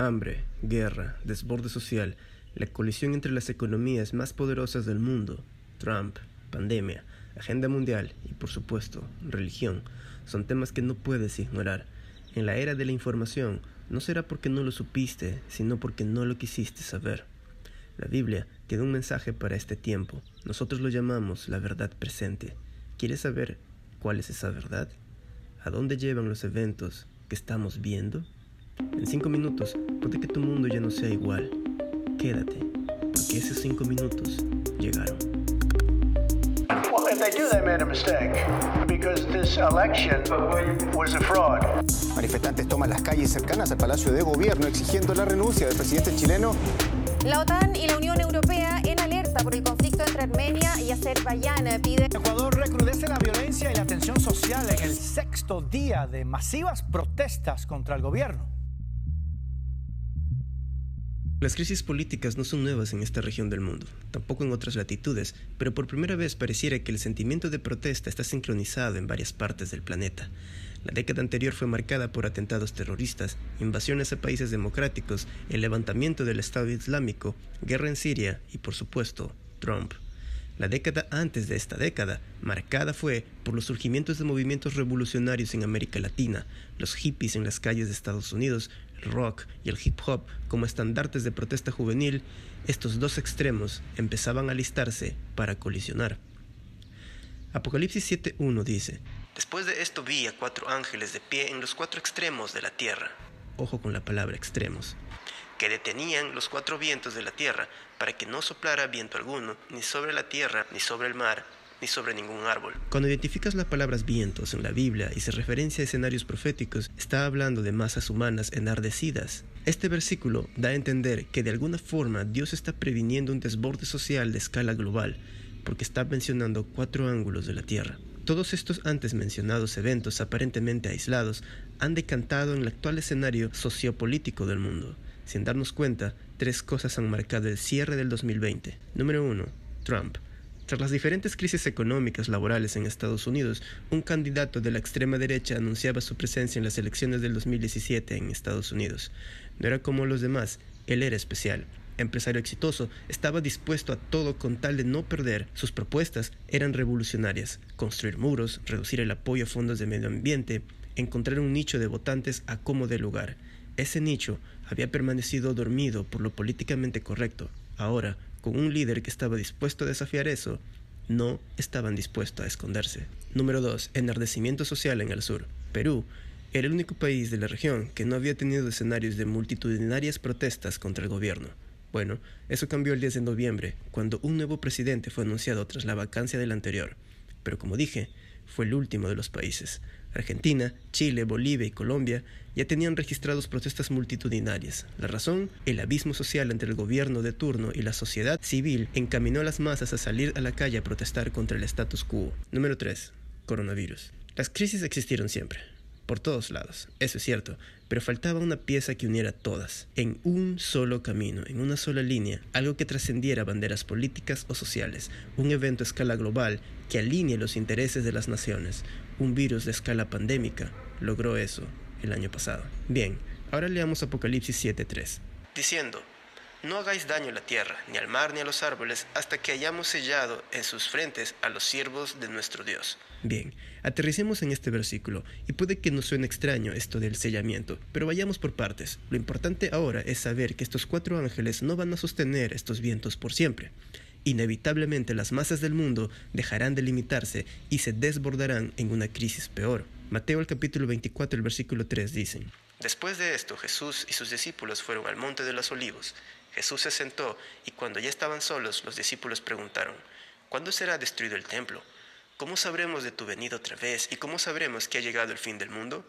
Hambre, guerra, desborde social, la colisión entre las economías más poderosas del mundo, Trump, pandemia, agenda mundial y por supuesto religión son temas que no puedes ignorar. En la era de la información no será porque no lo supiste, sino porque no lo quisiste saber. La Biblia tiene un mensaje para este tiempo. Nosotros lo llamamos la verdad presente. ¿Quieres saber cuál es esa verdad? ¿A dónde llevan los eventos que estamos viendo? En cinco minutos puede que tu mundo ya no sea igual. Quédate, porque esos cinco minutos llegaron. Well, if they do, they made a mistake because this election was a fraud. Manifestantes toman las calles cercanas al Palacio de Gobierno exigiendo la renuncia del presidente chileno. La OTAN y la Unión Europea en alerta por el conflicto entre Armenia y Azerbaiyán pide Ecuador recrudece la violencia y la tensión social en el sexto día de masivas protestas contra el gobierno. Las crisis políticas no son nuevas en esta región del mundo, tampoco en otras latitudes, pero por primera vez pareciera que el sentimiento de protesta está sincronizado en varias partes del planeta. La década anterior fue marcada por atentados terroristas, invasiones a países democráticos, el levantamiento del Estado Islámico, guerra en Siria y, por supuesto, Trump. La década antes de esta década, marcada fue por los surgimientos de movimientos revolucionarios en América Latina, los hippies en las calles de Estados Unidos, el rock y el hip hop como estandartes de protesta juvenil, estos dos extremos empezaban a listarse para colisionar. Apocalipsis 7.1 dice, Después de esto vi a cuatro ángeles de pie en los cuatro extremos de la tierra. Ojo con la palabra extremos que detenían los cuatro vientos de la tierra, para que no soplara viento alguno, ni sobre la tierra, ni sobre el mar, ni sobre ningún árbol. Cuando identificas las palabras vientos en la Biblia y se referencia a escenarios proféticos, está hablando de masas humanas enardecidas. Este versículo da a entender que de alguna forma Dios está previniendo un desborde social de escala global, porque está mencionando cuatro ángulos de la tierra. Todos estos antes mencionados eventos aparentemente aislados han decantado en el actual escenario sociopolítico del mundo. Sin darnos cuenta, tres cosas han marcado el cierre del 2020. Número 1. Trump. Tras las diferentes crisis económicas laborales en Estados Unidos, un candidato de la extrema derecha anunciaba su presencia en las elecciones del 2017 en Estados Unidos. No era como los demás, él era especial. Empresario exitoso, estaba dispuesto a todo con tal de no perder. Sus propuestas eran revolucionarias. Construir muros, reducir el apoyo a fondos de medio ambiente, encontrar un nicho de votantes a como de lugar. Ese nicho había permanecido dormido por lo políticamente correcto. Ahora, con un líder que estaba dispuesto a desafiar eso, no estaban dispuestos a esconderse. Número 2. Enardecimiento social en el sur. Perú era el único país de la región que no había tenido escenarios de multitudinarias protestas contra el gobierno. Bueno, eso cambió el 10 de noviembre, cuando un nuevo presidente fue anunciado tras la vacancia del anterior. Pero como dije, fue el último de los países. Argentina, Chile, Bolivia y Colombia ya tenían registrados protestas multitudinarias. La razón, el abismo social entre el gobierno de turno y la sociedad civil encaminó a las masas a salir a la calle a protestar contra el status quo. Número 3. Coronavirus. Las crisis existieron siempre, por todos lados, eso es cierto, pero faltaba una pieza que uniera todas, en un solo camino, en una sola línea, algo que trascendiera banderas políticas o sociales, un evento a escala global que alinee los intereses de las naciones, un virus de escala pandémica, logró eso el año pasado. Bien, ahora leamos Apocalipsis 7.3, diciendo, no hagáis daño a la tierra, ni al mar, ni a los árboles, hasta que hayamos sellado en sus frentes a los siervos de nuestro Dios. Bien, aterricemos en este versículo, y puede que nos suene extraño esto del sellamiento, pero vayamos por partes. Lo importante ahora es saber que estos cuatro ángeles no van a sostener estos vientos por siempre. Inevitablemente las masas del mundo dejarán de limitarse y se desbordarán en una crisis peor. Mateo el capítulo 24, el versículo 3 dicen, Después de esto Jesús y sus discípulos fueron al monte de los olivos. Jesús se sentó y cuando ya estaban solos los discípulos preguntaron, ¿cuándo será destruido el templo? ¿Cómo sabremos de tu venida otra vez y cómo sabremos que ha llegado el fin del mundo?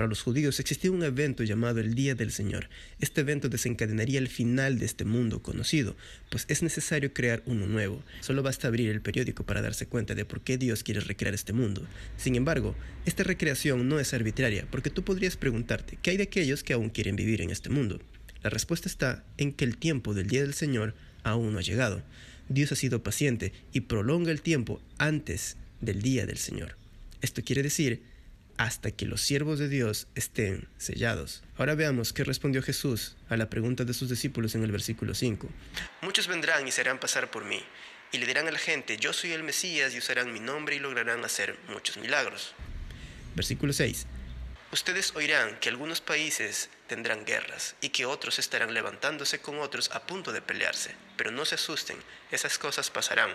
Para los judíos existía un evento llamado el Día del Señor. Este evento desencadenaría el final de este mundo conocido, pues es necesario crear uno nuevo. Solo basta abrir el periódico para darse cuenta de por qué Dios quiere recrear este mundo. Sin embargo, esta recreación no es arbitraria, porque tú podrías preguntarte, ¿qué hay de aquellos que aún quieren vivir en este mundo? La respuesta está en que el tiempo del día del Señor aún no ha llegado. Dios ha sido paciente y prolonga el tiempo antes del día del Señor. Esto quiere decir, hasta que los siervos de Dios estén sellados. Ahora veamos qué respondió Jesús a la pregunta de sus discípulos en el versículo 5. Muchos vendrán y serán pasar por mí, y le dirán a la gente, yo soy el Mesías, y usarán mi nombre y lograrán hacer muchos milagros. Versículo 6. Ustedes oirán que algunos países tendrán guerras y que otros estarán levantándose con otros a punto de pelearse. Pero no se asusten, esas cosas pasarán,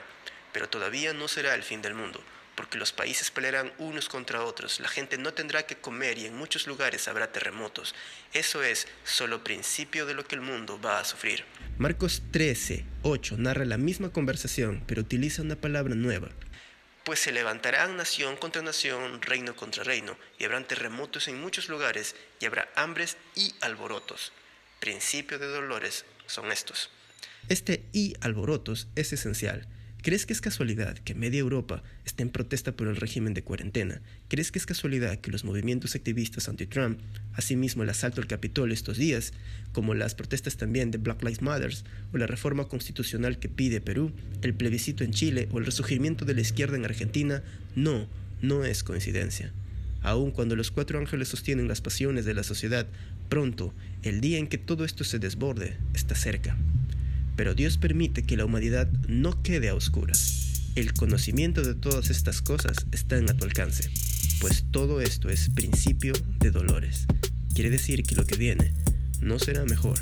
pero todavía no será el fin del mundo, porque los países pelearán unos contra otros, la gente no tendrá que comer y en muchos lugares habrá terremotos. Eso es solo principio de lo que el mundo va a sufrir. Marcos 13, 8 narra la misma conversación, pero utiliza una palabra nueva pues se levantarán nación contra nación, reino contra reino, y habrán terremotos en muchos lugares, y habrá hambres y alborotos. Principio de dolores son estos. Este y alborotos es esencial. ¿Crees que es casualidad que media Europa esté en protesta por el régimen de cuarentena? ¿Crees que es casualidad que los movimientos activistas anti-Trump, asimismo el asalto al Capitolio estos días, como las protestas también de Black Lives Matter o la reforma constitucional que pide Perú, el plebiscito en Chile o el resurgimiento de la izquierda en Argentina, no, no es coincidencia. Aun cuando los cuatro ángeles sostienen las pasiones de la sociedad, pronto, el día en que todo esto se desborde, está cerca. Pero Dios permite que la humanidad no quede a oscuras. El conocimiento de todas estas cosas está a tu alcance, pues todo esto es principio de dolores. Quiere decir que lo que viene no será mejor,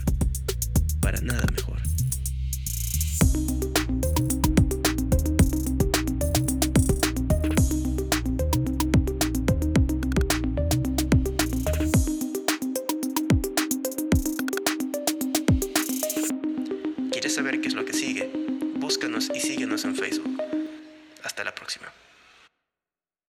para nada mejor. Saber qué es lo que sigue? Búscanos y síguenos en Facebook. Hasta la próxima.